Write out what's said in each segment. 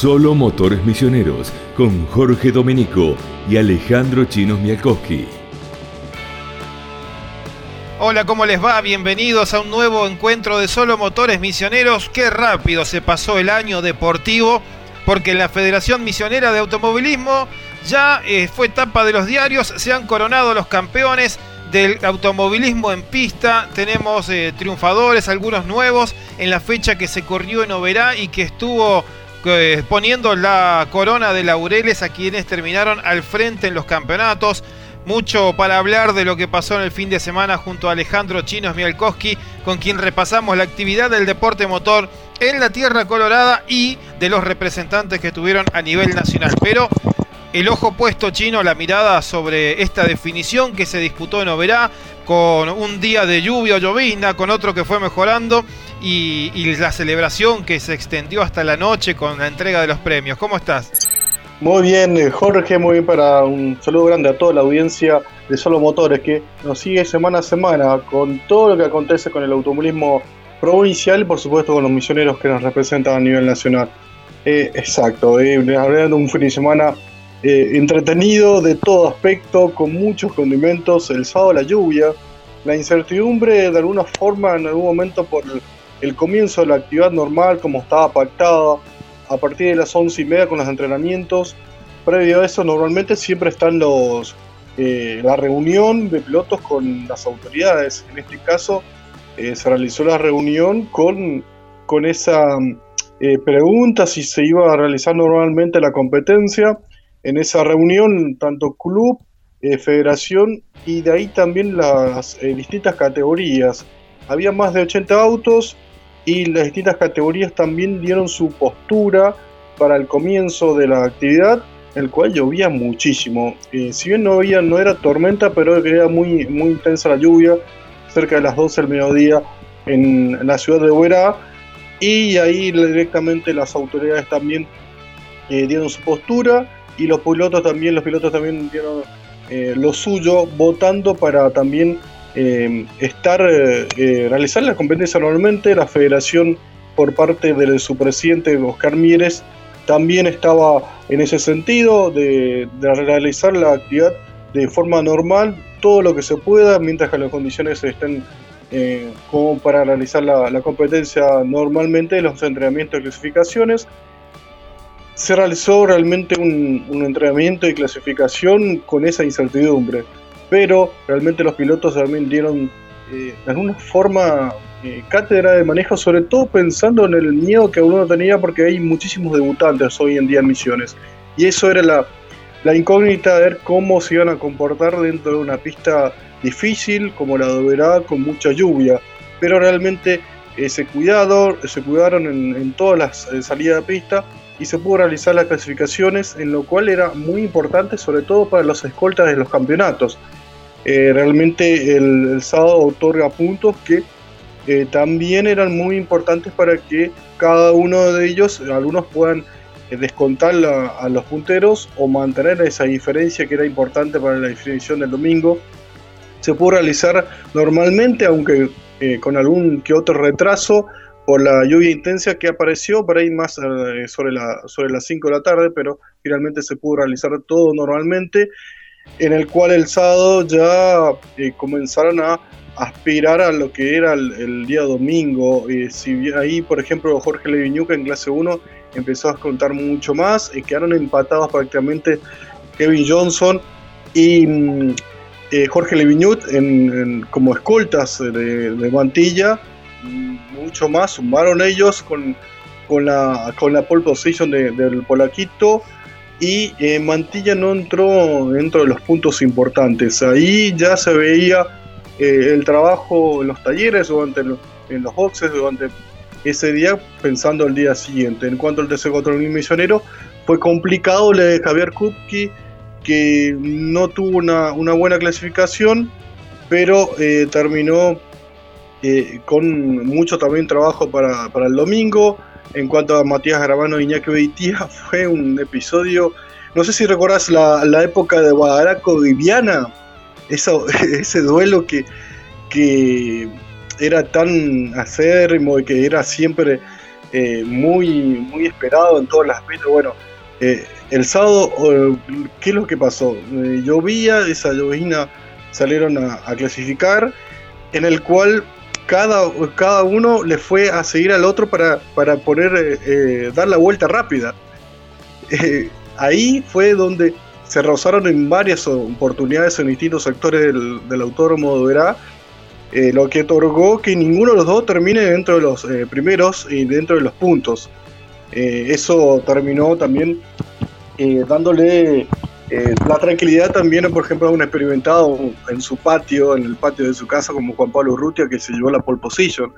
Solo Motores Misioneros con Jorge Domenico y Alejandro Chinos Mialkowski. Hola, ¿cómo les va? Bienvenidos a un nuevo encuentro de Solo Motores Misioneros. Qué rápido se pasó el año deportivo, porque la Federación Misionera de Automovilismo ya eh, fue etapa de los diarios, se han coronado los campeones del automovilismo en pista. Tenemos eh, triunfadores, algunos nuevos, en la fecha que se corrió en Oberá y que estuvo eh, poniendo la corona de laureles a quienes terminaron al frente en los campeonatos. Mucho para hablar de lo que pasó en el fin de semana junto a Alejandro Chinos Mialkowski, con quien repasamos la actividad del deporte motor en la Tierra Colorada y de los representantes que tuvieron a nivel nacional. Pero el ojo puesto chino, la mirada sobre esta definición que se disputó en Oberá, con un día de lluvia o llovizna, con otro que fue mejorando y, la celebración que se extendió hasta la noche con la entrega de los premios. ¿Cómo estás? Muy bien, Jorge, muy bien para un saludo grande a toda la audiencia de Solo Motores que nos sigue semana a semana con todo lo que acontece con el automovilismo provincial y por supuesto con los misioneros que nos representan a nivel nacional. Eh, exacto, eh, hablando de un fin de semana eh, entretenido de todo aspecto, con muchos condimentos, el sábado la lluvia, la incertidumbre de alguna forma en algún momento por el, comienzo de la actividad normal como estaba pactada, a partir de las once y media con los entrenamientos. Previo a eso, normalmente siempre están los eh, la reunión de pilotos con las autoridades. En este caso, eh, se realizó la reunión con, con esa pregunta si se iba a realizar normalmente la competencia. En esa reunión, tanto club, eh, federación y de ahí también las eh, distintas categorías. Había más de 80 autos y las distintas categorías también dieron su postura para el comienzo de la actividad, el cual llovía muchísimo. Eh, si bien no, había, no era tormenta, pero era muy, muy intensa la lluvia, cerca de las 12 del mediodía en la ciudad de Huera, y ahí directamente las autoridades también eh, dieron su postura y los pilotos también, los pilotos también dieron eh, lo suyo, votando para también eh, estar, eh, realizar la competencia normalmente. La federación, por parte de su presidente Oscar Mieres, también estaba en ese sentido de, de, realizar la actividad de forma normal, todo lo que se pueda, mientras que las condiciones estén eh, como para realizar la, la, competencia normalmente, los entrenamientos y clasificaciones. Se realizó realmente un, entrenamiento y clasificación con esa incertidumbre pero realmente los pilotos también dieron eh, de alguna forma eh, cátedra de manejo, sobre todo pensando en el miedo que uno tenía porque hay muchísimos debutantes hoy en día en misiones. Y eso era la, incógnita de ver cómo se iban a comportar dentro de una pista difícil como la de con mucha lluvia. Pero realmente eh, se, cuidado, se cuidaron en, en todas las eh, salidas de pista y se pudo realizar las clasificaciones, en lo cual era muy importante, sobre todo para los escoltas de los campeonatos. Eh, realmente el, el, sábado otorga puntos que eh, también eran muy importantes para que cada uno de ellos, algunos puedan eh, descontar la, a los punteros o mantener esa diferencia que era importante para la definición del domingo. Se pudo realizar normalmente, aunque eh, con algún que otro retraso, por la lluvia intensa que apareció por ahí más eh, sobre, la, sobre las 5 de la tarde, pero finalmente se pudo realizar todo normalmente, en el cual el sábado ya eh, comenzaron a aspirar a lo que era el, el día domingo. Eh, si ahí, por ejemplo, Jorge Leviñuca en clase 1 empezó a contar mucho más, eh, quedaron empatados prácticamente Kevin Johnson y mm, Jorge Leviñut en, en, como escoltas de, de Mantilla mucho más, sumaron ellos con, con, la, con la pole position de, del Polaquito y eh, Mantilla no entró dentro de los puntos importantes. Ahí ya se veía eh, el trabajo en los talleres, durante en los boxes, durante ese día, pensando el día siguiente. En cuanto al tercer control misionero, fue complicado le de Javier Kupki, que no tuvo una, una buena clasificación, pero eh, terminó eh, con mucho también trabajo para, para, el domingo. En cuanto a Matías Grabano y Iñaki Beitía, fue un episodio. No sé si recordás la, la época de Guadaraco y Viana, ese duelo que, que era tan acérrimo y que era siempre eh, muy, muy esperado en todos los aspectos. Bueno, eh, el sábado, ¿qué es lo que pasó? llovía, esa llovina salieron a, clasificar, en el cual cada, cada uno le fue a seguir al otro para, para poner, dar la vuelta rápida. ahí fue donde se rozaron en varias oportunidades en distintos sectores del, del autódromo de Verá, eh, lo que otorgó que ninguno de los dos termine dentro de los eh, primeros y dentro de los puntos. Eh, eso terminó también dándole la tranquilidad también, por ejemplo, un experimentado en su patio, en el patio de su casa, como Juan Pablo Urrutia, que se llevó la pole position.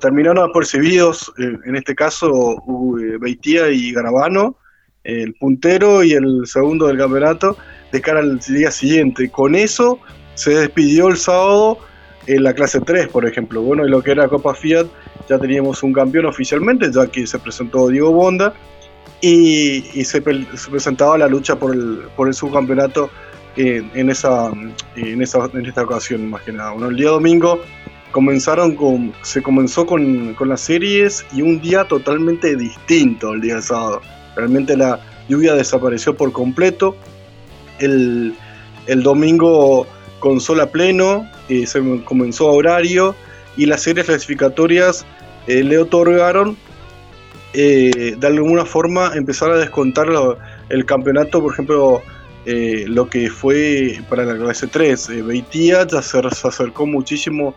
terminaron apercibidos, en este caso, Beitía y Garabano, el puntero y el segundo del campeonato de cara al día siguiente. Con eso se despidió el sábado en la clase 3, por ejemplo. Bueno, en lo que era Copa Fiat ya teníamos un campeón oficialmente, ya que se presentó Diego Bonda y, se, presentaba la lucha por el, por el subcampeonato en, esa, en, esa, en esta ocasión, más que nada. El día domingo comenzaron con, se comenzó con, las series y un día totalmente distinto el día sábado Realmente la lluvia desapareció por completo. El, domingo con sol a pleno, eh, se comenzó a horario y las series clasificatorias eh, le otorgaron eh, de alguna forma empezar a descontar el campeonato, por ejemplo, lo que fue para la clase 3. Beitía ya se, acercó muchísimo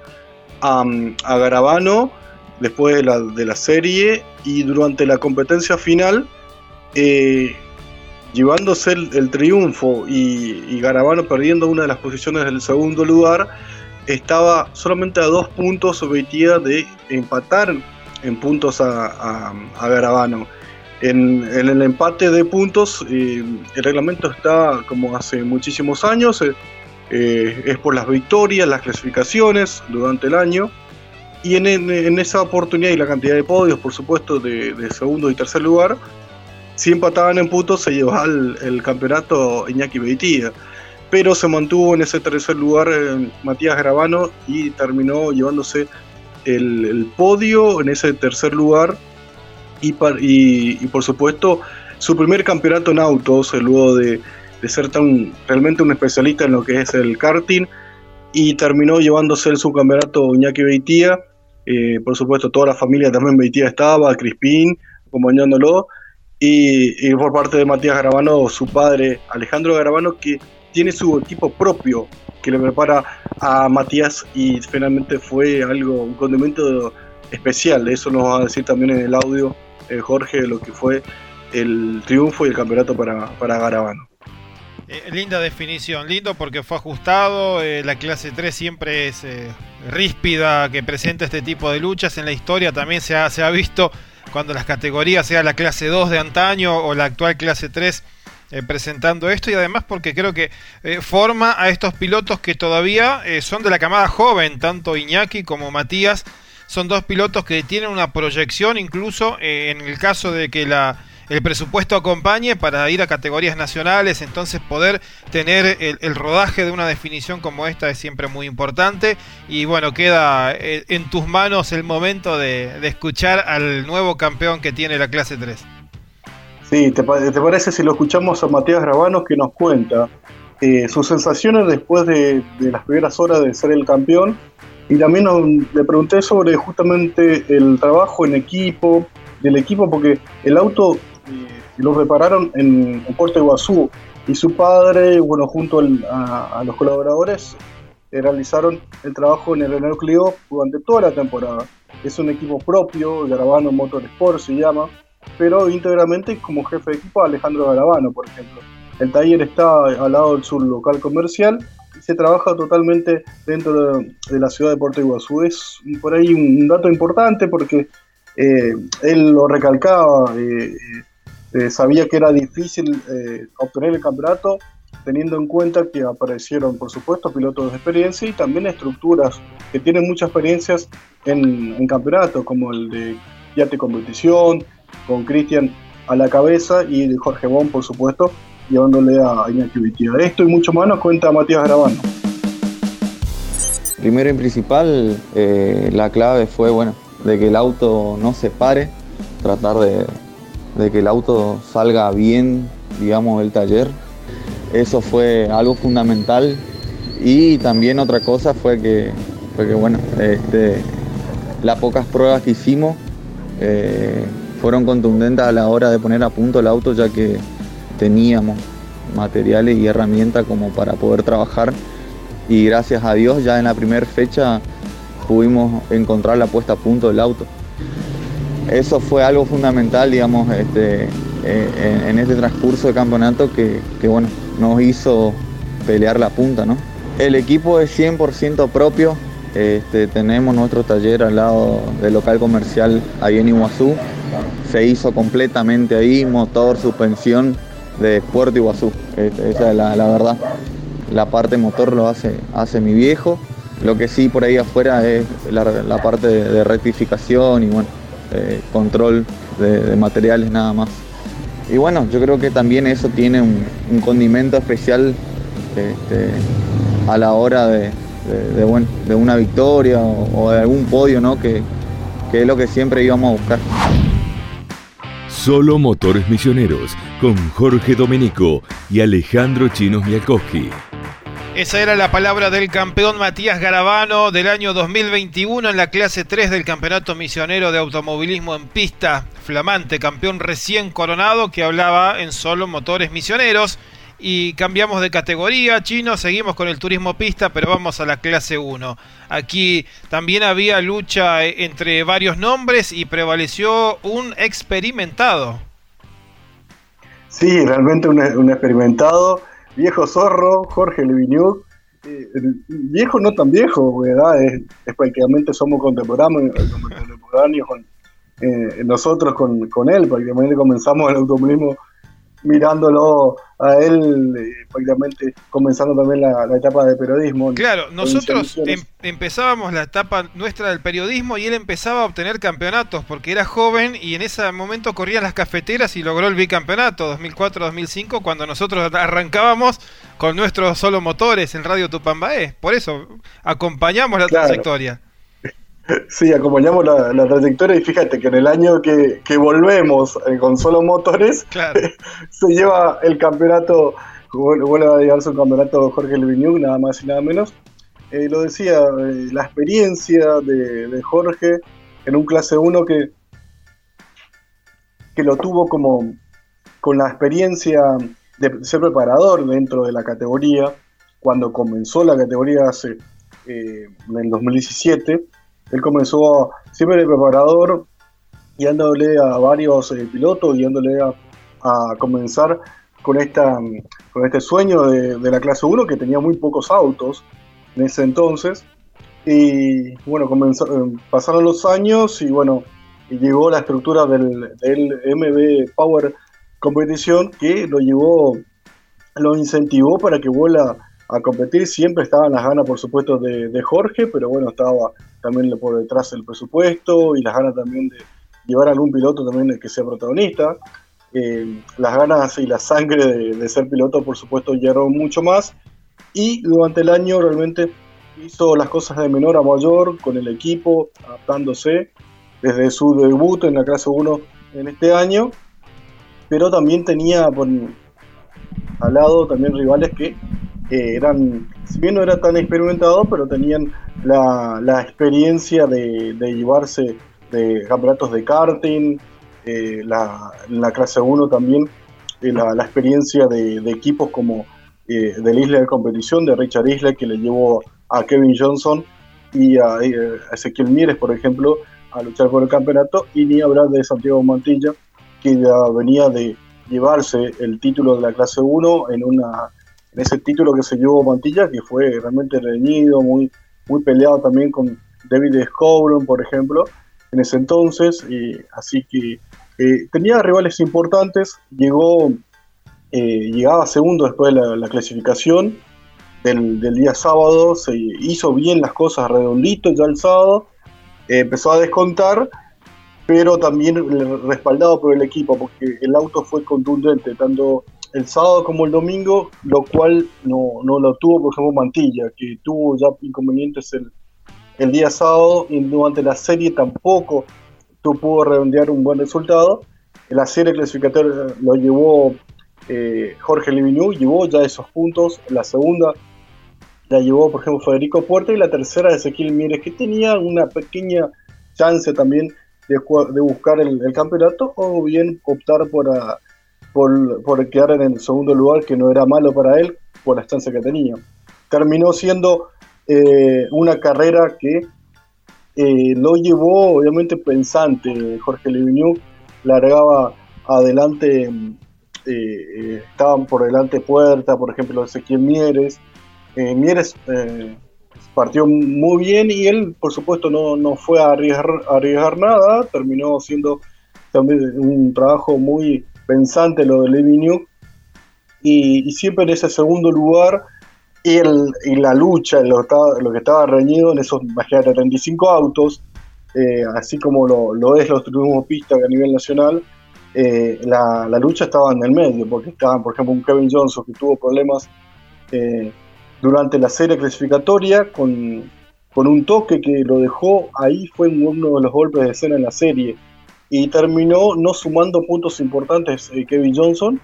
a, a Garabano después de la, de la serie y durante la competencia final eh, llevándose el, triunfo y, Garabano perdiendo una de las posiciones del segundo lugar, estaba solamente a dos puntos Beitía de empatar en puntos a, Garabano. En, el empate de puntos, eh, el reglamento está como hace muchísimos años, eh, es por las victorias, las clasificaciones durante el año. Y en, esa oportunidad y la cantidad de podios, por supuesto, de segundo y tercer lugar, si empataban en puntos se llevaba el, campeonato Iñaki Beitía. Pero se mantuvo en ese tercer lugar eh, Matías Gravano y terminó llevándose el, podio en ese tercer lugar. Y, y, por supuesto su primer campeonato en autos, eh, luego de, ser tan realmente un especialista en lo que es el karting. Y terminó llevándose el subcampeonato Iñaki Beitía. Eh, por supuesto, toda la familia también Beitía estaba, Crispín acompañándolo y, por parte de Matías Garabano, su padre Alejandro Garabano, que tiene su equipo propio que le prepara a Matías y finalmente fue algo, un condimento especial. Eso nos va a decir también en el audio eh, Jorge lo que fue el triunfo y el campeonato para, para Garabano. Eh, linda definición, lindo porque fue ajustado, eh, la clase 3 siempre es ríspida, que presenta este tipo de luchas, en la historia también se ha, se ha visto cuando las categorías sea la clase 2 de antaño o la actual clase 3 eh, presentando esto y además porque creo que eh, forma a estos pilotos que todavía eh, son de la camada joven, tanto Iñaki como Matías, son dos pilotos que tienen una proyección incluso en el caso de que la el presupuesto acompañe para ir a categorías nacionales, entonces poder tener el, rodaje de una definición como esta es siempre muy importante y bueno, queda en tus manos el momento de, escuchar al nuevo campeón que tiene la clase 3. Sí, ¿te, parece si lo escuchamos a Matías Rabanos que nos cuenta eh, sus sensaciones después de, las primeras horas de ser el campeón? Y también le pregunté sobre justamente el trabajo en equipo, del equipo, porque el auto lo repararon en, Puerto Iguazú y su padre, bueno, junto a, los colaboradores, eh, realizaron el trabajo en el núcleo durante toda la temporada. Es un equipo propio, Garabano Motorsport se llama, pero íntegramente como jefe de equipo Alejandro Garabano, por ejemplo. El taller está al lado del sur local comercial y se trabaja totalmente dentro de, la ciudad de Puerto Iguazú. Es por ahí un, dato importante porque eh, él lo recalcaba, eh, eh, sabía que era difícil obtener el campeonato, teniendo en cuenta que aparecieron, por supuesto, pilotos de experiencia y también estructuras que tienen muchas experiencias en, en campeonatos, como el de Yate Competición, con Cristian a la cabeza y Jorge Bon, por supuesto, llevándole a Iñaki Esto y mucho más nos cuenta Matías Grabano. Primero y principal, eh, la clave fue, bueno, de que el auto no se pare, tratar de, de que el auto salga bien, digamos, del taller. Eso fue algo fundamental. Y también otra cosa fue que, fue que bueno, este, las pocas pruebas que hicimos eh, fueron contundentes a la hora de poner a punto el auto, ya que teníamos materiales y herramientas como para poder trabajar. Y gracias a Dios ya en la primera fecha pudimos encontrar la puesta a punto del auto eso fue algo fundamental, digamos, este, eh, en, este transcurso de campeonato que, bueno, nos hizo pelear la punta, ¿no? El equipo es 100% propio, este, tenemos nuestro taller al lado del local comercial ahí en Iguazú, se hizo completamente ahí, motor, suspensión de Puerto Iguazú, esa es la, verdad. La parte motor lo hace, hace mi viejo, lo que sí por ahí afuera es la, parte de rectificación y bueno, eh, control de, materiales nada más. Y bueno, yo creo que también eso tiene un, condimento especial este, a la hora de, de, una victoria o, de algún podio, ¿no? Que, que es lo que siempre íbamos a buscar. Solo Motores Misioneros con Jorge Domenico y Alejandro Chinos Mialkowski. Esa era la palabra del campeón Matías Garabano del año 2021 en la clase 3 del Campeonato Misionero de Automovilismo en Pista. Flamante, campeón recién coronado que hablaba en solo motores misioneros. Y cambiamos de categoría, chino, seguimos con el turismo pista, pero vamos a la clase 1. Aquí también había lucha entre varios nombres y prevaleció un experimentado. Sí, realmente un experimentado viejo zorro, Jorge Leviñú, eh, viejo no tan viejo, ¿verdad? Es, prácticamente somos contemporáneos, contemporáneos con, eh, nosotros con, con, él, prácticamente comenzamos el automovilismo mirándolo a él, eh, prácticamente comenzando también la, etapa de periodismo. Claro, nosotros em, empezábamos la etapa nuestra del periodismo y él empezaba a obtener campeonatos porque era joven y en ese momento corría las cafeteras y logró el bicampeonato 2004-2005 cuando nosotros arrancábamos con nuestros solo motores en Radio Tupambaé. Por eso acompañamos la trayectoria. Sí, acompañamos la, trayectoria y fíjate que en el año que, volvemos eh, con solo motores, se lleva el campeonato, vuelve a llevarse un campeonato Jorge Leviñú, nada más y nada menos. Eh, lo decía, eh, la experiencia de, Jorge en un clase 1 que, que lo tuvo como con la experiencia de ser preparador dentro de la categoría, cuando comenzó la categoría hace, en el 2017 él comenzó siempre de preparador, guiándole a varios eh, pilotos, guiándole a, comenzar con, este sueño de, la clase 1 que tenía muy pocos autos en ese entonces. Y bueno, eh, pasaron los años y bueno, llegó la estructura del, del MB Power Competición que lo llevó, lo incentivó para que vuela a competir. Siempre estaban las ganas, por supuesto, de, de Jorge, pero bueno, estaba también por detrás el presupuesto y las ganas también de llevar a algún piloto también que sea protagonista. Eh, las ganas y la sangre de, ser piloto, por supuesto, llegaron mucho más. Y durante el año realmente hizo las cosas de menor a mayor con el equipo, adaptándose desde su debut en la clase 1 en este año. Pero también tenía al lado también rivales que eran, si bien no era tan experimentado, pero tenían la, experiencia de, llevarse de campeonatos de karting, eh, la, la clase 1 también, eh, la, experiencia de, equipos como eh, del Isla de Competición, de Richard Isla, que le llevó a Kevin Johnson y a, Ezequiel Mieres, por ejemplo, a luchar por el campeonato, y ni hablar de Santiago Mantilla, que ya venía de llevarse el título de la clase 1 en una ese título que se llevó Mantilla, que fue realmente reñido, muy, muy peleado también con David Scobron, por ejemplo, en ese entonces. Así que eh, tenía rivales importantes, llegó, eh, llegaba segundo después de la, clasificación del, día sábado, se hizo bien las cosas redondito ya el sábado, empezó a descontar, pero también respaldado por el equipo, porque el auto fue contundente, tanto el sábado como el domingo, lo cual no, no lo tuvo, por ejemplo, Mantilla, que tuvo ya inconvenientes el, el día sábado y durante la serie tampoco pudo redondear un buen resultado. La serie clasificatoria lo llevó eh, Jorge Livigno, llevó ya esos puntos. La segunda la llevó, por ejemplo, Federico Puerta y la tercera Ezequiel Mieres, que tenía una pequeña chance también de, de buscar el, campeonato o bien optar por, por, por, quedar en el segundo lugar, que no era malo para él por la chance que tenía. Terminó siendo eh, una carrera que eh, lo llevó obviamente pensante. Jorge Leviñú largaba adelante, eh, eh, estaban por delante Puerta, por ejemplo, Ezequiel Mieres. Mieres partió muy bien y él, por supuesto, no, fue a arriesgar, nada. Terminó siendo también un trabajo muy pensante lo de Leviñú. Y, siempre en ese segundo lugar y, la lucha, lo, lo, que estaba reñido en esos, imagínate, 35 autos, eh, así como lo, es los turismos pistas a nivel nacional, eh, la, lucha estaba en el medio, porque estaban, por ejemplo, un Kevin Johnson que tuvo problemas eh, durante la serie clasificatoria con, con un toque que lo dejó ahí, fue uno de los golpes de escena en la serie, y terminó no sumando puntos importantes Kevin Johnson,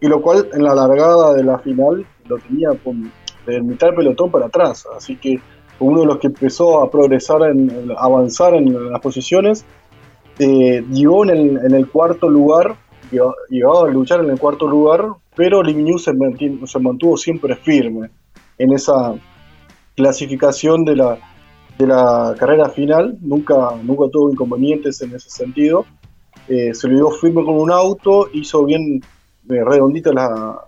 y lo cual en la largada de la final lo tenía con de mitad del pelotón para atrás. Así que uno de los que empezó a progresar, en, avanzar en las posiciones, eh, llegó en el, cuarto lugar, llegó, a luchar en el cuarto lugar, pero Ligny se, se mantuvo siempre firme en esa clasificación de la, de la carrera final, nunca, nunca tuvo inconvenientes en ese sentido. Eh, se le dio firme con un auto, hizo bien eh, redondito la,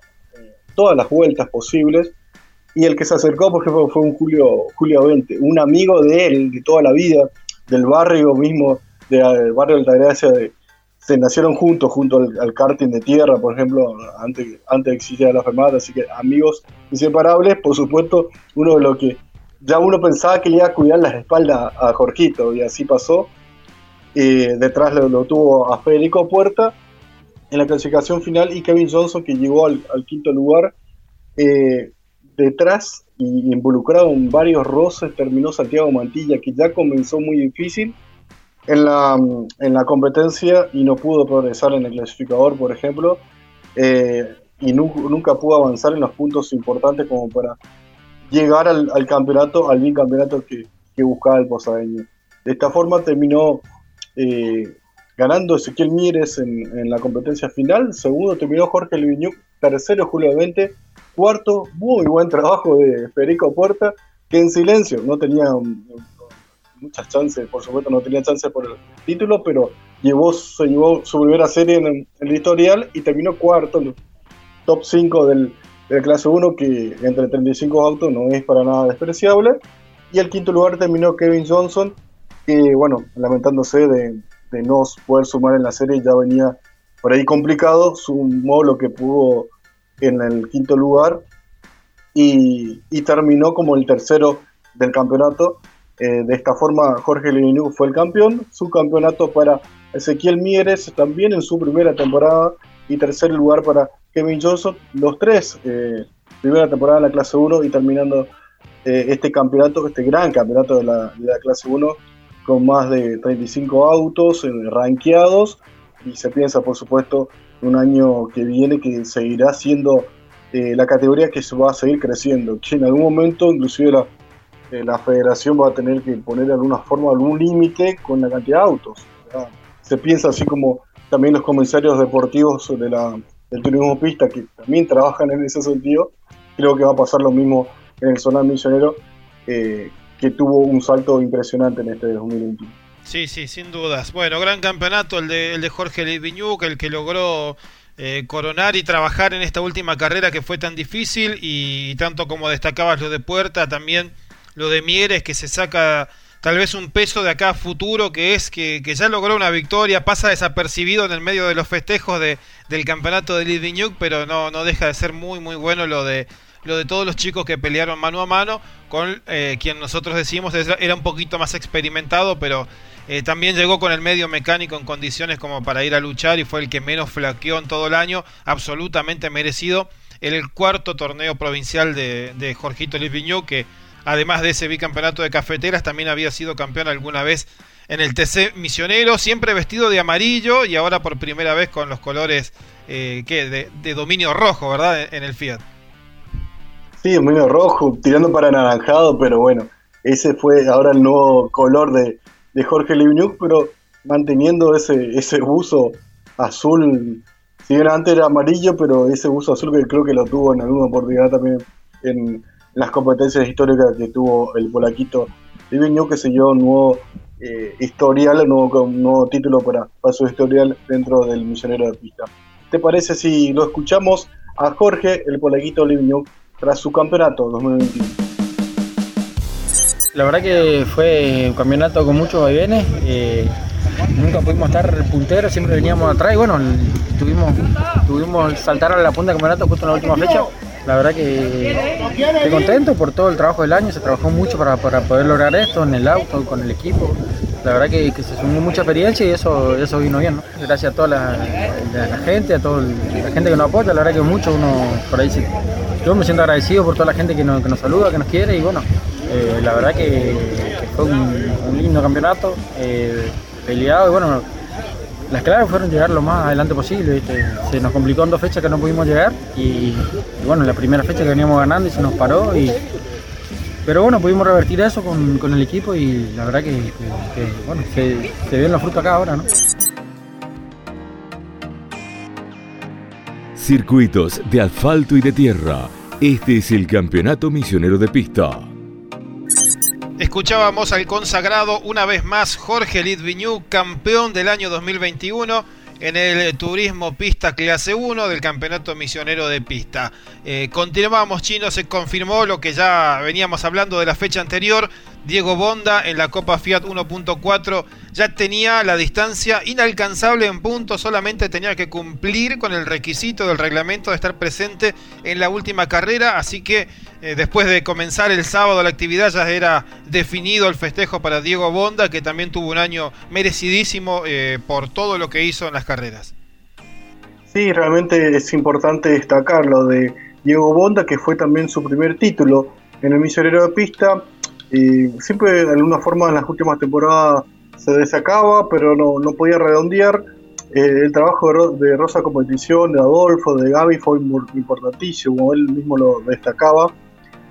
todas las vueltas posibles y el que se acercó, por ejemplo, fue un Julio, Julio 20, un amigo de él, de toda la vida, del barrio mismo, del barrio de Altagracia, de, se nacieron juntos, junto al, karting de tierra, por ejemplo, antes, antes de existir la fermata, así que amigos inseparables, por supuesto, uno de los que ya uno pensaba que le iba a cuidar las espaldas a Jorgito, y así pasó. Eh, detrás lo, tuvo a Federico Puerta en la clasificación final y Kevin Johnson que llegó al, quinto lugar. Eh, detrás y involucrado en varios roces terminó Santiago Mantilla, que ya comenzó muy difícil en la, en la competencia y no pudo progresar en el clasificador, por ejemplo, eh, y nunca, pudo avanzar en los puntos importantes como para llegar al, campeonato, al bicampeonato que, que buscaba el posadeño. De esta forma terminó eh, ganando Ezequiel Mieres en, la competencia final, segundo terminó Jorge Leviñuc, tercero Julio 20 Cuarto, muy buen trabajo de Federico Puerta, que en silencio no tenía muchas chances, por supuesto no tenía chances por el título, pero llevó, se llevó su primera serie en, el historial y terminó cuarto, en el top 5 del, clase 1, que entre 35 autos no es para nada despreciable. Y el quinto lugar terminó Kevin Johnson, que bueno, lamentándose de, no poder sumar en la serie, ya venía por ahí complicado, sumó lo que pudo en el quinto lugar y, terminó como el tercero del campeonato. Eh, de esta forma, Jorge Levinú fue el campeón. Su campeonato para Ezequiel Mieres también en su primera temporada y tercer lugar para Kevin Johnson. Los tres, eh, primera temporada en la clase 1 y terminando eh, este campeonato, este gran campeonato de la, clase 1 con más de 35 autos rankeados y se piensa, por supuesto, un año que viene que seguirá siendo eh, la categoría que se va a seguir creciendo, que en algún momento inclusive la, eh, la federación va a tener que poner de alguna forma algún límite con la cantidad de autos. Se piensa así como también los comisarios deportivos de la, del turismo pista que también trabajan en ese sentido, creo que va a pasar lo mismo en el Zonal Misionero, eh, que tuvo un salto impresionante en este 2021. Sí, sí, sin dudas. Bueno, gran campeonato el de, el de Jorge Viñuc, el que logró eh, coronar y trabajar en esta última carrera que fue tan difícil y, tanto como destacabas lo de Puerta, también lo de Mieres que se saca tal vez un peso de acá futuro que es que, ya logró una victoria, pasa desapercibido en el medio de los festejos de, del campeonato de Viñuc, pero no, no deja de ser muy muy bueno lo de lo de todos los chicos que pelearon mano a mano con eh, quien nosotros decimos era un poquito más experimentado, pero eh, también llegó con el medio mecánico en condiciones como para ir a luchar y fue el que menos flaqueó en todo el año, absolutamente merecido. El cuarto torneo provincial de, de Jorgito Lipiñú, que además de ese bicampeonato de cafeteras, también había sido campeón alguna vez en el TC Misionero, siempre vestido de amarillo y ahora por primera vez con los colores eh, De, dominio rojo, ¿verdad? En el Fiat. Sí, dominio rojo, tirando para anaranjado, pero bueno, ese fue ahora el nuevo color de, Jorge Livniuk, pero manteniendo ese, ese buzo azul, si bien antes era amarillo, pero ese buzo azul que creo que lo tuvo en alguna oportunidad también en las competencias históricas que tuvo el polaquito Livniuk, que se llevó un nuevo eh, historial, un nuevo, nuevo título para, para, su historial dentro del misionero de pista. ¿Te parece si lo escuchamos a Jorge, el polaquito Livniuk, tras su campeonato 2021? La verdad que fue un campeonato con muchos vaivenes. Eh, nunca pudimos estar punteros, siempre veníamos atrás y bueno, tuvimos, tuvimos saltar a la punta del campeonato justo en la última fecha. La verdad que estoy contento por todo el trabajo del año, se trabajó mucho para, poder lograr esto en el auto, con el equipo. La verdad que, se sumó mucha experiencia y eso, eso vino bien. ¿no? Gracias a toda la, gente, a toda la gente que nos apoya, la verdad que mucho uno por ahí Yo me siento agradecido por toda la gente que nos, saluda, que nos quiere y bueno, eh, la verdad que, fue un, lindo campeonato, eh, peleado y bueno, las claves fueron llegar lo más adelante posible. Se nos complicó en dos fechas que no pudimos llegar y, bueno, la primera fecha que veníamos ganando y se nos paró. Y, pero bueno, pudimos revertir eso con, el equipo y la verdad que, bueno, se, se ven los frutos acá ahora, ¿no? Circuitos de asfalto y de tierra. Este es el Campeonato Misionero de Pista. Escuchábamos al consagrado una vez más Jorge Litviñú, campeón del año 2021 en el Turismo Pista Clase 1 del Campeonato Misionero de Pista. Eh, continuamos, Chino, se confirmó lo que ya veníamos hablando de la fecha anterior. Diego Bonda en la Copa Fiat 1.4 ya tenía la distancia inalcanzable en punto, solamente tenía que cumplir con el requisito del reglamento de estar presente en la última carrera, así que eh, después de comenzar el sábado la actividad ya era definido el festejo para Diego Bonda, que también tuvo un año merecidísimo eh, por todo lo que hizo en las carreras. Sí, realmente es importante destacar lo de Diego Bonda, que fue también su primer título en el misionero de pista. Y siempre de alguna forma en las últimas temporadas se desacaba, pero no, no podía redondear. Eh, el trabajo de, Rosa Competición, de Adolfo, de Gaby fue importantísimo, él mismo lo destacaba.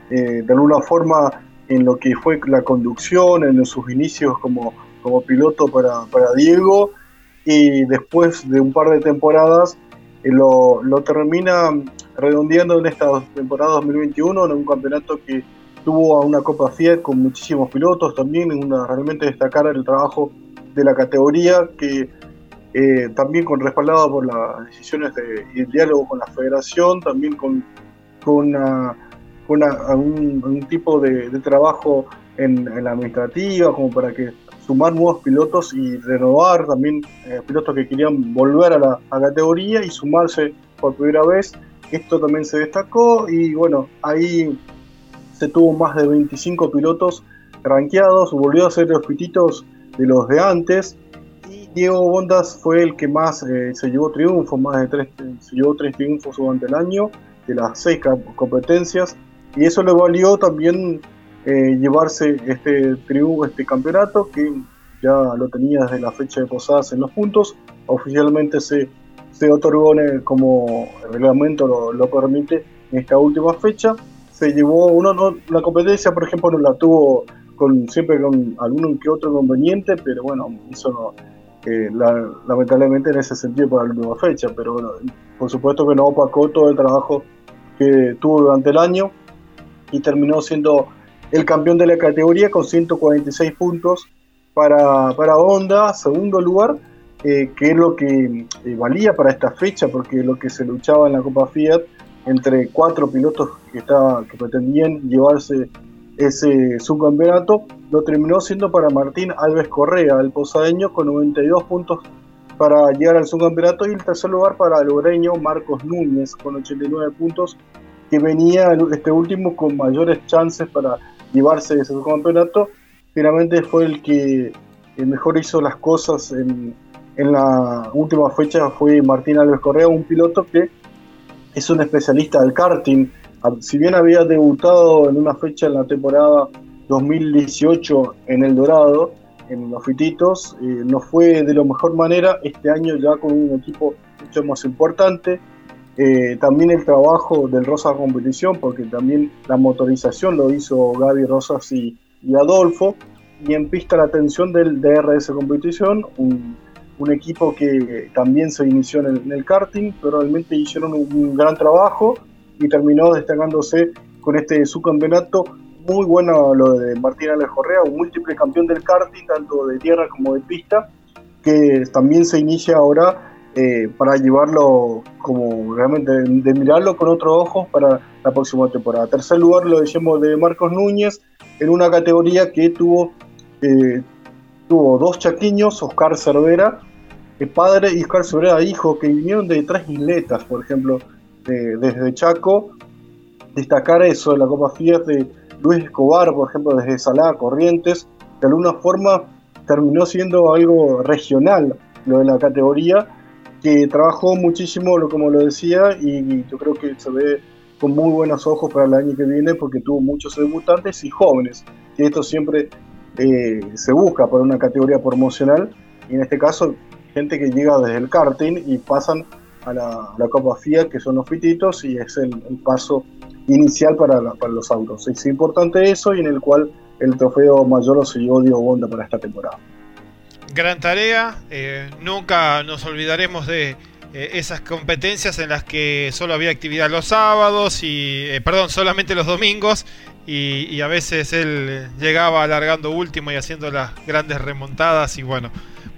Eh, de alguna forma en lo que fue la conducción, en sus inicios como, como piloto para, para Diego, y después de un par de temporadas eh, lo, lo, termina redondeando en esta temporada 2021 en un campeonato que tuvo una Copa Fiat con muchísimos pilotos también, una, realmente destacar el trabajo de la categoría que eh, también con respaldado por las decisiones de, y el diálogo con la federación, también con, con un, tipo de, trabajo en, la administrativa, como para que sumar nuevos pilotos y renovar también eh, pilotos que querían volver a la categoría y sumarse por primera vez. Esto también se destacó y bueno, ahí se tuvo más de 25 pilotos rankeados, volvió a ser los pititos de los de antes y Diego Bondas fue el que más eh, se llevó triunfos, más de tres, se llevó tres triunfos durante el año de las seis competencias y eso le valió también eh, llevarse este triunfo, este campeonato que ya lo tenía desde la fecha de Posadas en los puntos. Oficialmente se, se otorgó como el reglamento lo, permite en esta última fecha. Se llevó uno, no, la competencia, por ejemplo, no la tuvo con siempre con algún que otro inconveniente, pero bueno, eso no, eh, lamentablemente en ese sentido para la última fecha, pero bueno, por supuesto que no opacó todo el trabajo que tuvo durante el año y terminó siendo el campeón de la categoría con 146 puntos para, para Honda, segundo lugar, eh, que es lo que eh, valía para esta fecha, porque lo que se luchaba en la Copa Fiat entre cuatro pilotos que, estaba, que pretendían llevarse ese subcampeonato, lo terminó siendo para Martín Alves Correa, el posadeño, con 92 puntos para llegar al subcampeonato y el tercer lugar para el Marcos Núñez con 89 puntos que venía este último con mayores chances para llevarse ese campeonato, finalmente fue el que mejor hizo las cosas en, en la última fecha, fue Martín Alves Correa, un piloto que es un especialista del karting, si bien había debutado en una fecha en la temporada 2018 en El Dorado, en los Fititos, eh, no fue de la mejor manera, este año ya con un equipo mucho más importante, eh, también el trabajo del Rosa Competición, porque también la motorización lo hizo Gaby Rosas y, Adolfo, y en pista la atención del DRS Competición, un, equipo que también se inició en el, karting, pero realmente hicieron un, gran trabajo y terminó destacándose con este subcampeonato. Muy bueno lo de Martín Alex Correa, un múltiple campeón del karting, tanto de tierra como de pista, que también se inicia ahora eh, para llevarlo como realmente de, mirarlo con otros ojos para la próxima temporada. Tercer lugar lo decíamos de Marcos Núñez en una categoría que tuvo, eh, tuvo dos chaquiños, Oscar Cervera, padre y Oscar Cervera hijo, que vinieron de tres isletas, por ejemplo, desde Chaco. Destacar eso la Copa Fiat de Luis Escobar, por ejemplo, desde Salada, Corrientes, de alguna forma terminó siendo algo regional lo de la categoría que trabajó muchísimo, como lo decía, y, yo creo que se ve con muy buenos ojos para el año que viene porque tuvo muchos debutantes y jóvenes, que esto siempre eh, se busca para una categoría promocional, y en este caso gente que llega desde el karting y pasan a la, Copa FIA, que son los fititos, y es el, paso inicial para, los autos. Es importante eso y en el cual el trofeo mayor lo se llevó Diego Bonda para esta temporada gran tarea. Eh, nunca nos olvidaremos de eh, esas competencias en las que solo había actividad los sábados y, eh, perdón, solamente los domingos. Y, a veces él llegaba alargando último y haciendo las grandes remontadas. Y bueno,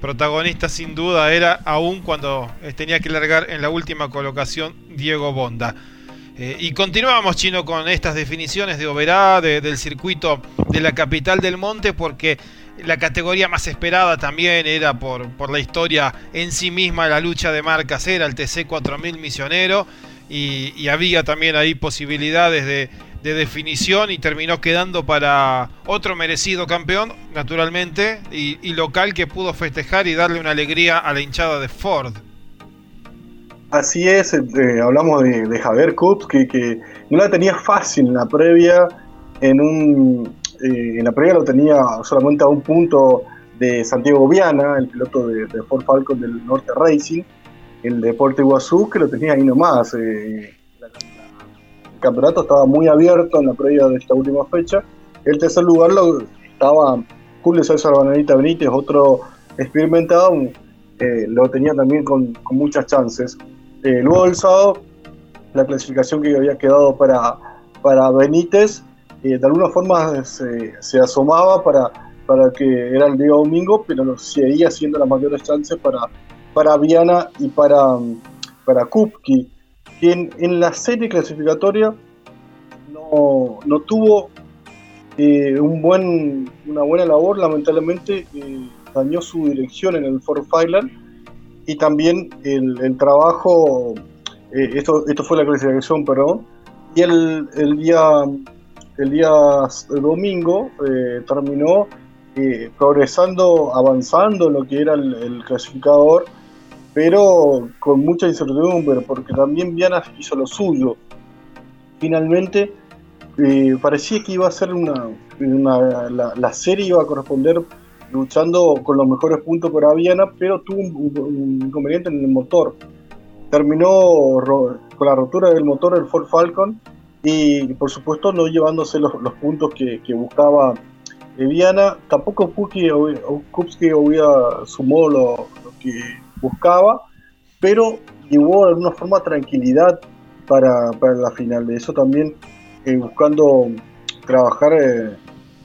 protagonista sin duda era, aún cuando tenía que largar en la última colocación, Diego Bonda. y continuamos, Chino, con estas definiciones de Oberá, del circuito de la capital del monte, porque la categoría más esperada también era por, por la historia en sí misma, la lucha de marcas era el TC 4000 Misionero y, había también ahí posibilidades de, definición y terminó quedando para otro merecido campeón, naturalmente, y, local que pudo festejar y darle una alegría a la hinchada de Ford. Así es, eh, hablamos de, Javier Kups, que, que no la tenía fácil en la previa, en un eh, en la previa lo tenía solamente a un punto de Santiago Viana, el piloto de, Ford Falcon del Norte Racing, el Deporte Iguazú, que lo tenía ahí nomás. Eh, campeonato estaba muy abierto en la previa de esta última fecha. El tercer lugar lo estaba Julio César Bananita Benítez, otro experimentado, eh, lo tenía también con, muchas chances. luego del sábado, la clasificación que había quedado para, para Benítez de alguna forma se, se, asomaba para, para que era el día domingo, pero seguía siendo las mayores chances para, para Viana y para, para Kupki, quien en la serie clasificatoria no, no tuvo eh, un buen, una buena labor, lamentablemente eh, dañó su dirección en el Ford Fireland y también el, el trabajo, eh, esto, esto fue la clasificación, perdón, y el, el día el día domingo eh, terminó eh, progresando, avanzando lo que era el, clasificador, pero con mucha incertidumbre, porque también Viana hizo lo suyo. Finalmente, eh, parecía que iba a ser una, la, serie iba a corresponder luchando con los mejores puntos para Viana, pero tuvo un, inconveniente en el motor. Terminó con la rotura del motor el Ford Falcon y por supuesto no llevándose los, puntos que, buscaba Viana, tampoco Kupski había sumó lo, lo, que buscaba, pero llevó de alguna forma tranquilidad para, la final. De eso también eh, buscando trabajar, eh,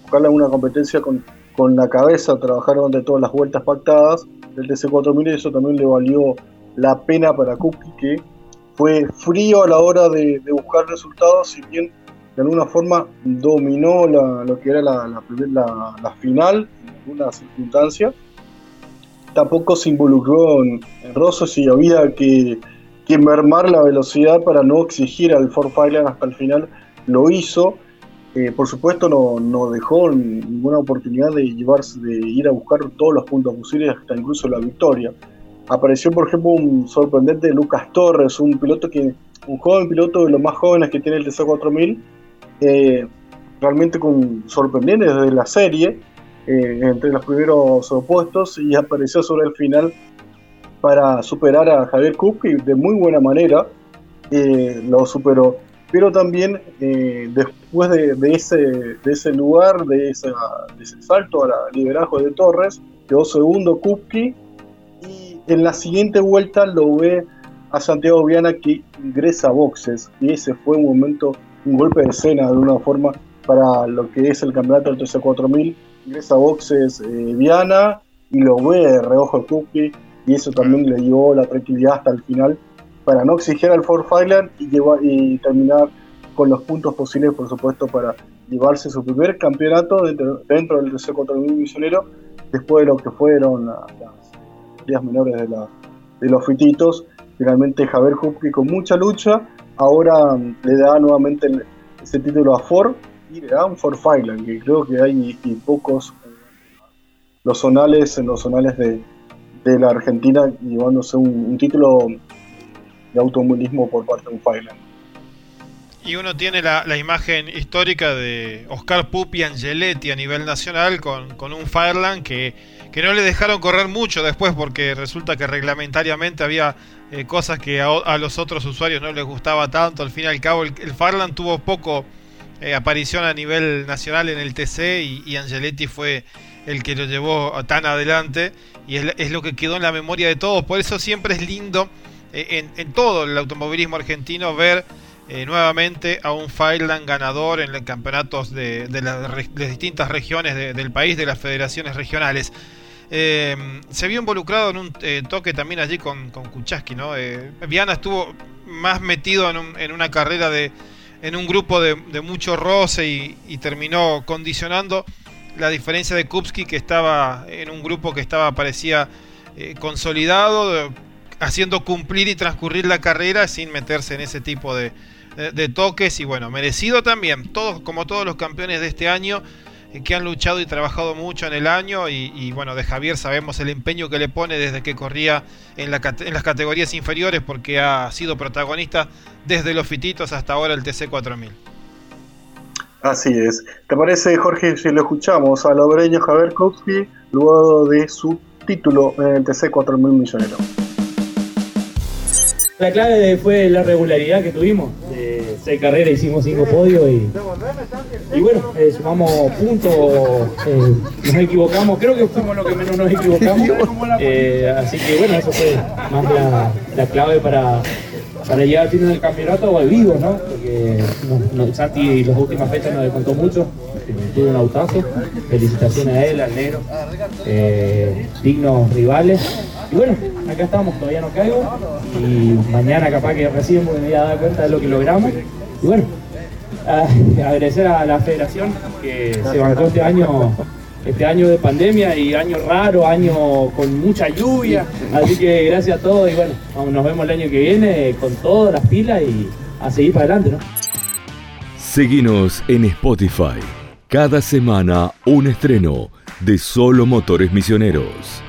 buscarle una competencia con, con la cabeza, trabajar durante todas las vueltas pactadas del TC4000 y eso también le valió la pena para Kupski que fue frío a la hora de, buscar resultados, si bien de alguna forma dominó lo que era la, la, final en alguna circunstancia. Tampoco se involucró en, en y había que, mermar la velocidad para no exigir al Ford hasta el final. Lo hizo. Eh, por supuesto no, no, dejó ninguna oportunidad de llevarse, de ir a buscar todos los puntos posibles hasta incluso la victoria apareció por ejemplo un sorprendente Lucas Torres, un piloto que un joven piloto de los más jóvenes que tiene el TC4000, eh, realmente con, sorprendente desde la serie, eh, entre los primeros opuestos, y apareció sobre el final para superar a Javier Kupki de muy buena manera, eh, lo superó. Pero también después de, ese, de ese lugar, de, ese salto al liderazgo de Torres, quedó segundo Kupki, y en la siguiente vuelta lo ve a Santiago Viana que ingresa a boxes y ese fue un momento, un golpe de escena de una forma para lo que es el campeonato del TC4000. Ingresa boxes eh, Viana y lo ve de reojo Cookie y eso también le dio la tranquilidad hasta el final para no exigir al Ford Fireland y, y terminar con los puntos posibles, por supuesto, para llevarse su primer campeonato dentro, dentro del TC4000 misionero después de lo que fueron las días menores de, la, de los fititos Finalmente Javier Hupke con mucha lucha, ahora mm, le da nuevamente ese título a Ford y da un Ford Fireland, que creo que hay pocos eh, los zonales en los zonales de, la Argentina llevándose un, título de automovilismo por parte de un Fireland. Y uno tiene la, imagen histórica de Oscar Pupi Angeletti a nivel nacional con, con un Fireland que que no le dejaron correr mucho después porque resulta que reglamentariamente había eh, cosas que a, los otros usuarios no les gustaba tanto. Al fin y al cabo, el, Farland tuvo poco eh, aparición a nivel nacional en el TC y, Angeletti fue el que lo llevó tan adelante y es, lo que quedó en la memoria de todos. Por eso siempre es lindo eh, en, todo el automovilismo argentino ver nuevamente a un Fireland ganador en los campeonatos de, las distintas regiones del país, de las federaciones regionales. Eh, se vio involucrado en un eh, toque también allí con, con Kuchaski, ¿no? Eh, Viana estuvo más metido en, una carrera de. En un grupo de, mucho roce y, terminó condicionando la diferencia de Kupski, que estaba en un grupo que estaba, parecía consolidado, haciendo cumplir y transcurrir la carrera sin meterse en ese tipo de, de toques. Y bueno, merecido también, todos, como todos los campeones de este año que han luchado y trabajado mucho en el año y, bueno, de Javier sabemos el empeño que le pone desde que corría en, las categorías inferiores porque ha sido protagonista desde los fititos hasta ahora el TC4000. Así es. ¿Te parece, Jorge, si lo escuchamos a Lobreño Javier Kowski luego de su título en el TC4000 Millonero? La clave fue la regularidad que tuvimos. De seis carreras hicimos cinco podios y, bueno, eh, sumamos puntos, eh, nos equivocamos, creo que fuimos los que menos nos equivocamos. Eh, así que bueno, eso fue más la, clave para, para llegar al final del campeonato vivo, ¿no? Porque no, Santi las últimas fechas nos descontó mucho, tuvo un autazo, felicitaciones a él, al negro, dignos rivales. Y bueno, acá estamos, todavía no caigo. Y mañana capaz que recién me voy a dar cuenta de lo que logramos. Y bueno, agradecer a la federación que se bancó este año este año de pandemia y año raro, año con mucha lluvia. Así que gracias a todos y bueno, nos vemos el año que viene con todas las pilas y a seguir para adelante, ¿no? Seguinos en Spotify. Cada semana un estreno de Solo Motores Misioneros.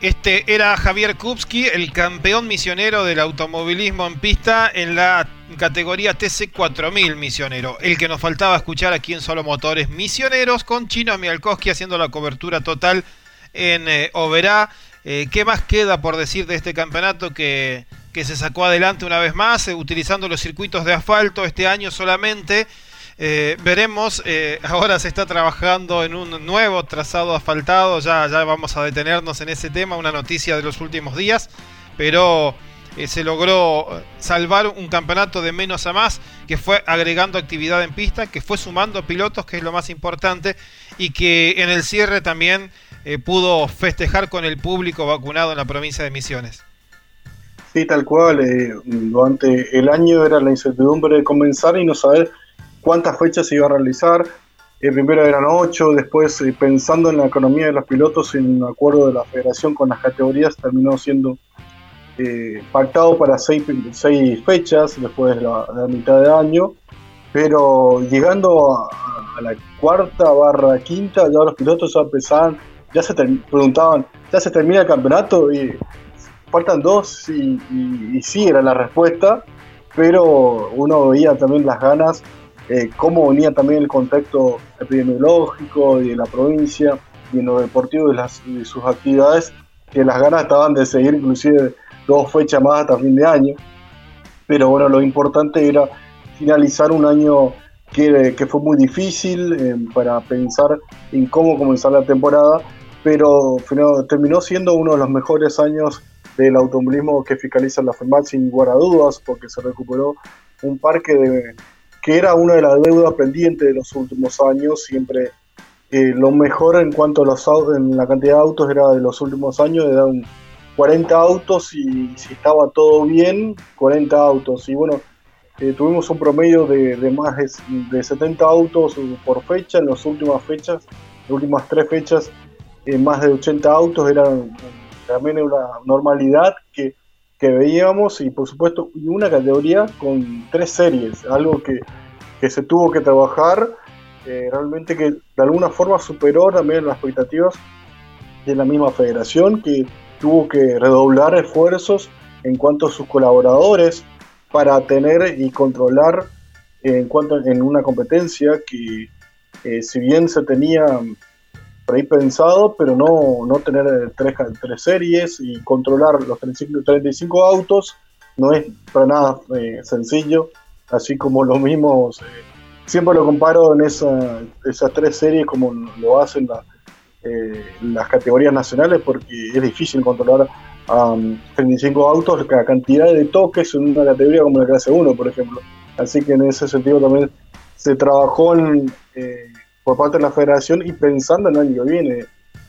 Este era Javier Kupski, el campeón misionero del automovilismo en pista en la categoría TC4000 misionero. El que nos faltaba escuchar aquí en Solo Motores Misioneros con Chino Mialkowski haciendo la cobertura total en eh, Oberá. Eh, ¿Qué más queda por decir de este campeonato que, que se sacó adelante una vez más, eh, utilizando los circuitos de asfalto este año solamente? Eh, veremos, eh, ahora se está trabajando en un nuevo trazado asfaltado, ya, ya vamos a detenernos en ese tema, una noticia de los últimos días, pero eh, se logró salvar un campeonato de menos a más, que fue agregando actividad en pista, que fue sumando pilotos, que es lo más importante, y que en el cierre también pudo festejar con el público vacunado en la provincia de Misiones. Sí, tal cual, durante el año era la incertidumbre de comenzar y no saber cuántas fechas se iba a realizar. El primero eran ocho, después eh, pensando en la economía de los pilotos, en un acuerdo de la federación con las categorías, terminó siendo eh, pactado para seis, fechas después de la, mitad de año. Pero llegando a, la cuarta barra quinta, ya los pilotos ya empezaban, ya se preguntaban, ¿ya se termina el campeonato? Y faltan dos, y, y sí era la respuesta pero uno veía también las ganas, eh, cómo venía también el contexto epidemiológico y de la provincia y en lo deportivo de, sus actividades, que las ganas estaban de seguir inclusive dos fechas más hasta fin de año. Pero bueno, lo importante era finalizar un año que, fue muy difícil eh, para pensar en cómo comenzar la temporada, pero terminó siendo uno de los mejores años del automovilismo que fiscaliza la FEMAT sin lugar dudas, porque se recuperó un parque de, que era una de las deudas pendientes de los últimos años, siempre eh, lo mejor en cuanto a los en la cantidad de autos era de los últimos años, eran 40 autos y si estaba todo bien, 40 autos. Y bueno, eh, tuvimos un promedio de, más de, 70 autos por fecha en las últimas fechas, las últimas tres fechas, eh, más de 80 autos, era también una normalidad que, veíamos y por supuesto una categoría con tres series, algo que, se tuvo que trabajar, eh, realmente que de alguna forma superó también las expectativas de la misma federación, que tuvo que redoblar esfuerzos en cuanto a sus colaboradores, para tener y controlar en cuanto en una competencia que eh, si bien se tenía ahí pensado, pero no, no tener tres, tres series y controlar los 35, 35 autos no es para nada eh, sencillo, así como los mismos, eh, siempre lo comparo en esa, esas tres series como lo hacen las categorías nacionales porque es difícil controlar a 35 autos la cantidad de toques en una categoría como la clase 1, por ejemplo. Así que en ese sentido también se trabajó eh, por parte de la federación y pensando en el año que viene,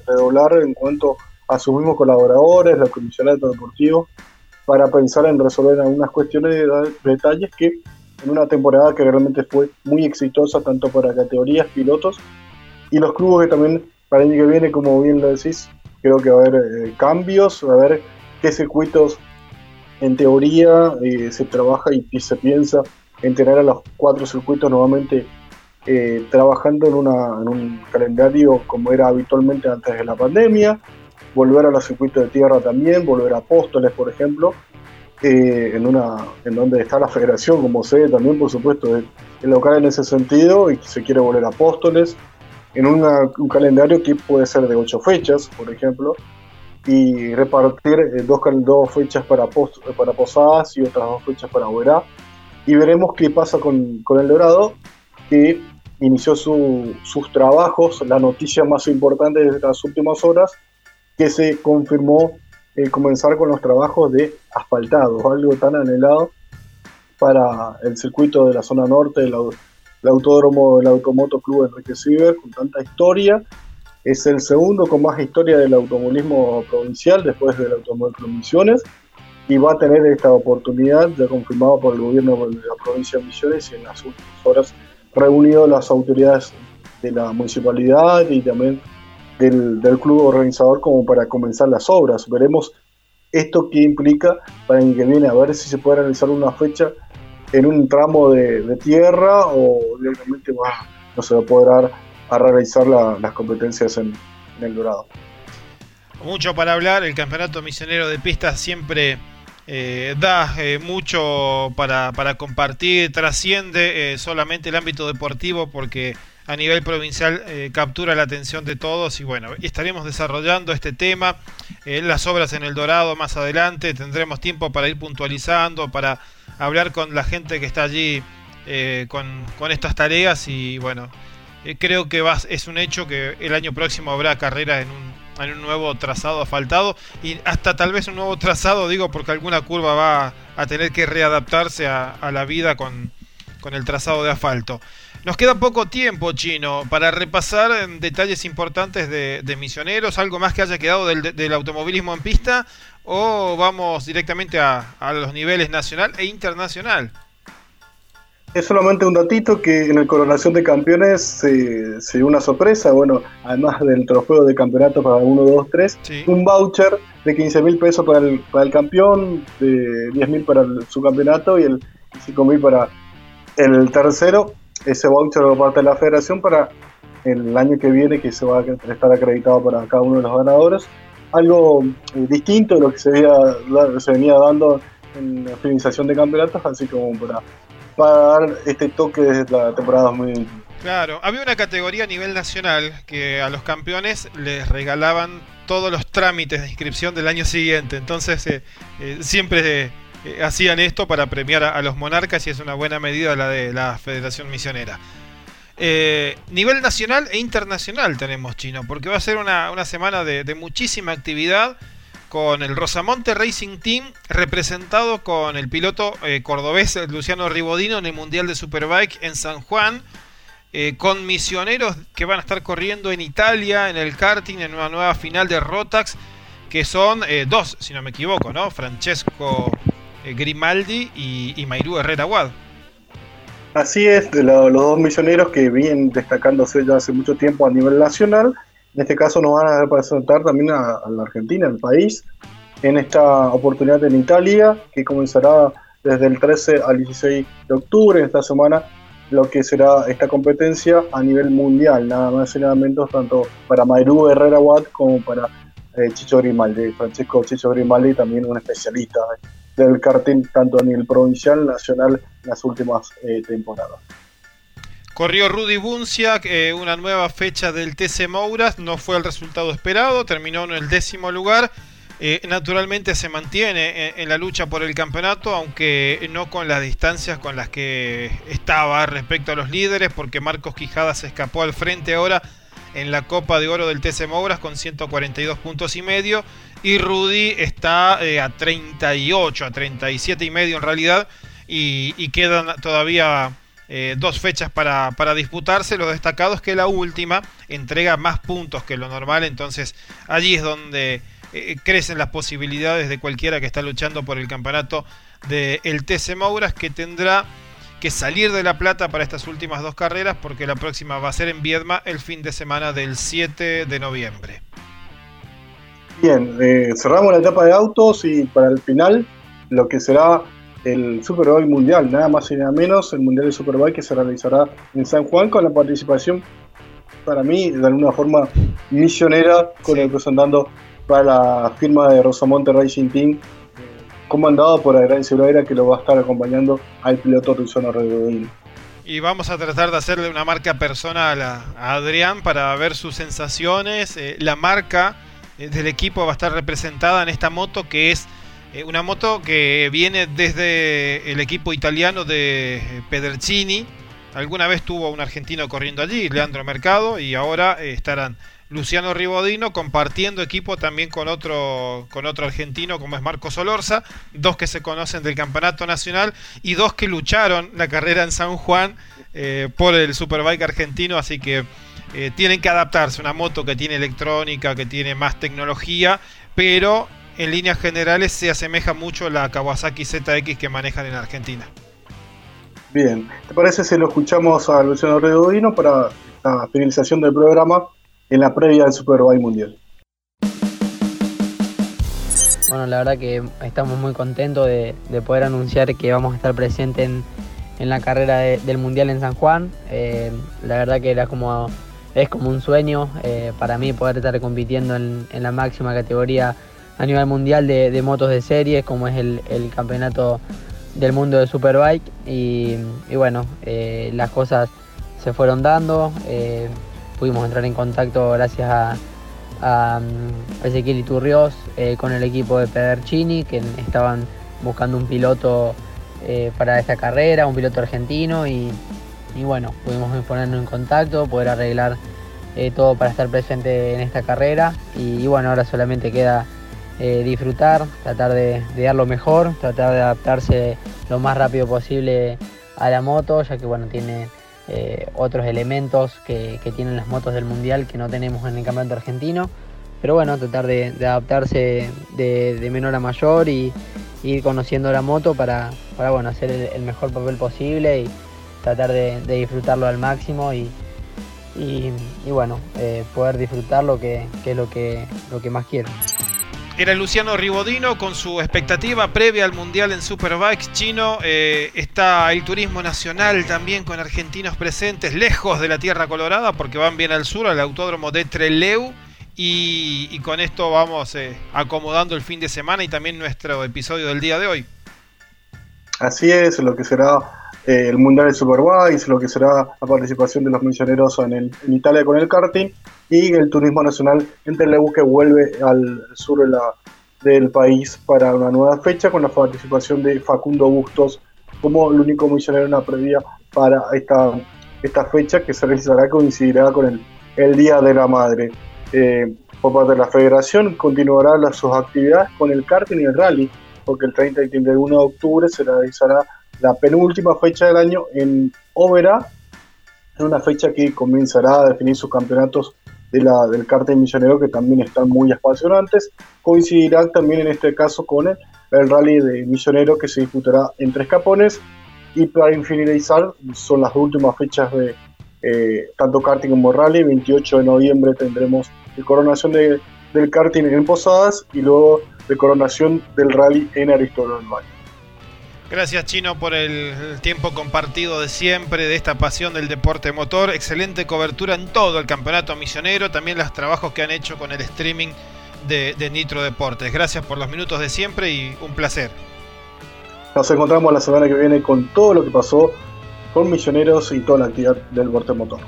redoblar en cuanto a sus mismos colaboradores, los comisionados deportivos, para pensar en resolver algunas cuestiones de detalles que en una temporada que realmente fue muy exitosa tanto para categorías, pilotos y los clubes que también para el año que viene, como bien lo decís, creo que va a haber eh, cambios, va a haber qué circuitos en teoría eh, se trabaja y, se piensa en tener a los cuatro circuitos nuevamente eh, trabajando en, un calendario como era habitualmente antes de la pandemia, volver a los circuitos de tierra también, volver a Apóstoles, por ejemplo, en, una, en donde está la federación como sede también, por supuesto, el, local en ese sentido y se quiere volver a Apóstoles en un calendario que puede ser de ocho fechas, por ejemplo, y repartir eh, dos, dos fechas para, para Posadas y otras dos fechas para Oberá. Y veremos qué pasa con, con el Dorado, que inició sus trabajos, la noticia más importante de las últimas horas, que se confirmó el comenzar con los trabajos de asfaltado, algo tan anhelado para el circuito de la zona norte de la, el autódromo del Automoto Club Enrique Ciber, con tanta historia. Es el segundo con más historia del automovilismo provincial después del Automóvil Club Misiones y va a tener esta oportunidad ya confirmado por el gobierno de la provincia de Misiones y en las últimas horas reunido las autoridades de la municipalidad y también del, del, club organizador como para comenzar las obras. Veremos esto que implica para el que viene, a ver si se puede realizar una fecha en un tramo de, tierra o directamente no se va a poder a realizar las competencias en, el Dorado. Mucho para hablar, el campeonato misionero de pistas siempre eh, da eh, mucho para, compartir, trasciende eh, solamente el ámbito deportivo porque a nivel provincial captura la atención de todos y bueno, estaremos desarrollando este tema, las obras en el Dorado más adelante, tendremos tiempo para ir puntualizando, para hablar con la gente que está allí eh, con, estas tareas y bueno, creo que es un hecho que el año próximo habrá carrera en un, en un nuevo trazado asfaltado y hasta tal vez un nuevo trazado, digo, porque alguna curva va a tener que readaptarse a, la vida con, con el trazado de asfalto. Nos queda poco tiempo, Chino, para repasar detalles importantes de, misioneros, algo más que haya quedado del, automovilismo en pista, o vamos directamente a, los niveles nacional e internacional. Es solamente un datito que en el Coronación de Campeones se, dio una sorpresa, bueno, además del trofeo de campeonato para 1, 2, 3, un voucher de 15 mil pesos para el, para el campeón, de 10 mil para el subcampeonato y el 5 mil para el tercero. Ese voucher por parte de la federación para el año que viene que se va a estar acreditado para cada uno de los ganadores. Algo eh, distinto de lo que se, se venía dando en la finalización de campeonatos, así como para, para dar este toque desde la temporada 2021. Claro, había una categoría a nivel nacional que a los campeones les regalaban todos los trámites de inscripción del año siguiente, entonces eh, eh, siempre eh, hacían esto para premiar a, los monarcas y es una buena medida la de la Federación Misionera. nivel nacional e internacional tenemos chino, porque va a ser una, semana de, de muchísima actividad con el Rosamonte Racing Team representado con el piloto cordobés Luciano Ribodino en el Mundial de Superbike en San Juan eh, con misioneros que van a estar corriendo en Italia, en el karting, en una nueva final de Rotax, que son eh, dos, si no me equivoco, ¿no? Francesco eh, Grimaldi y, y Mairú Herrera Wad. Así es, de los dos misioneros que vienen destacándose ya hace mucho tiempo a nivel nacional. En este caso nos van a representar también a, la Argentina, el país, en esta oportunidad en Italia, que comenzará desde el 13 al 16 de octubre, esta semana lo que será esta competencia a nivel mundial, nada más y nada menos tanto para Mayrú Herrera Watt como para eh, Chicho Grimaldi, Francisco Chicho Grimaldi, también un especialista del karting tanto a nivel provincial, nacional en las últimas eh, temporadas. Corrió Rudy Buncia, eh, una nueva fecha del TC Mouras, no fue el resultado esperado, terminó en el décimo lugar. Eh, naturalmente se mantiene en, la lucha por el campeonato, aunque no con las distancias con las que estaba respecto a los líderes, porque Marcos Quijada se escapó al frente ahora en la Copa de Oro del TC Mouras con 142 puntos y medio, y Rudy está eh, a 38, a 37 y medio en realidad, y, quedan todavía eh, dos fechas para, para, disputarse. Lo destacado es que la última entrega más puntos que lo normal, entonces allí es donde eh, crecen las posibilidades de cualquiera que está luchando por el campeonato del el TC Mouras que tendrá que salir de La Plata para estas últimas dos carreras porque la próxima va a ser en Viedma el fin de semana del 7 de noviembre. Bien, eh, cerramos la etapa de autos y para el final lo que será el Superbike Mundial, nada más y nada menos, el Mundial de Superbike que se realizará en San Juan con la participación, para mí, de alguna forma misionera, con el representando para la firma de Rosamonte Racing Team, comandado por Adrián Silveira, que lo va a estar acompañando al piloto Luciano Redodín. Y vamos a tratar de hacerle una marca personal a, Adrián para ver sus sensaciones. Eh, la marca eh, del equipo va a estar representada en esta moto que es eh, una moto que viene desde el equipo italiano de Pedercini. Alguna vez tuvo un argentino corriendo allí, Leandro Mercado, y ahora estarán Luciano Ribodino compartiendo equipo también con otro, con otro argentino como es Marco Solorza, dos que se conocen del campeonato nacional y dos que lucharon la carrera en San Juan eh, por el Superbike argentino, así que eh, tienen que adaptarse, una moto que tiene electrónica, que tiene más tecnología, pero en líneas generales se asemeja mucho a la Kawasaki ZX que manejan en Argentina. Bien, ¿te parece si lo escuchamos a Luciano Redodino para la finalización del programa? en la previa del Superbike Mundial. Bueno, la verdad que estamos muy contentos de, poder anunciar que vamos a estar presentes en, la carrera del Mundial en San Juan. Eh, la verdad que era como, es como un sueño eh, para mí poder estar compitiendo en, la máxima categoría a nivel mundial de, motos de series, como es el, campeonato del mundo de Superbike. Y, bueno, eh, las cosas se fueron dando pudimos entrar en contacto gracias a, a, Ezequiel Iturrios eh, con el equipo de Pedercini, que estaban buscando un piloto eh, para esta carrera, un piloto argentino, y, bueno, pudimos ponernos en contacto, poder arreglar eh, todo para estar presente en esta carrera, y, bueno, ahora solamente queda disfrutar, tratar de, dar lo mejor, tratar de adaptarse lo más rápido posible a la moto, ya que bueno, tiene eh, otros elementos que, tienen las motos del mundial que no tenemos en el campeonato argentino. Pero bueno, tratar de, adaptarse de, menor a mayor y, ir conociendo la moto para, bueno, hacer el, mejor papel posible y tratar de, disfrutarlo al máximo y, bueno, eh, poder disfrutar lo que, es lo que, lo que más quiero. Era Luciano Ribodino con su expectativa previa al Mundial en Superbikes chino. Eh, está el turismo nacional también con argentinos presentes, lejos de la Tierra Colorada, porque van bien al sur, al autódromo de Treleu. Y, con esto vamos eh, acomodando el fin de semana y también nuestro episodio del día de hoy. Así es, lo que será eh, el Mundial de Superbikes, lo que será la participación de los misioneros en, Italia con el karting y el turismo nacional en Teleu que vuelve al sur del país para una nueva fecha con la participación de Facundo Bustos como el único misionero en la previa para esta, esta fecha que se realizará coincidirá con el, el Día de la Madre. Eh, por parte de la federación continuará las, sus actividades con el karting y el rally, porque el 30 y 31 de octubre se realizará la penúltima fecha del año en Óvera, en una fecha que comenzará a definir sus campeonatos de la, del karting misionero que también están muy apasionantes. Coincidirá también en este caso con el, rally de misionero que se disputará en Tres Capones. Y para finalizar, son las últimas fechas de eh, tanto karting como rally. 28 de noviembre tendremos la coronación de, del karting en Posadas y luego de coronación del rally en Aristóteles Gracias Chino por el tiempo compartido de siempre, de esta pasión del deporte motor. Excelente cobertura en todo el campeonato misionero, también los trabajos que han hecho con el streaming de, Nitro Deportes. Gracias por los minutos de siempre y un placer. Nos encontramos la semana que viene con todo lo que pasó con misioneros y toda la actividad del deporte motor.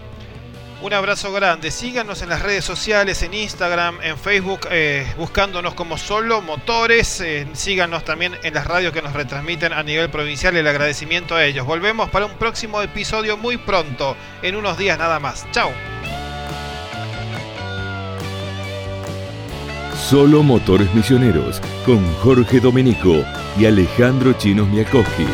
Un abrazo grande. Síganos en las redes sociales, en Instagram, en Facebook, eh, buscándonos como Solo Motores. Eh, síganos también en las radios que nos retransmiten a nivel provincial. El agradecimiento a ellos. Volvemos para un próximo episodio muy pronto, en unos días nada más. Chao. Solo Motores Misioneros con Jorge Domenico y Alejandro Chinos Miakowski.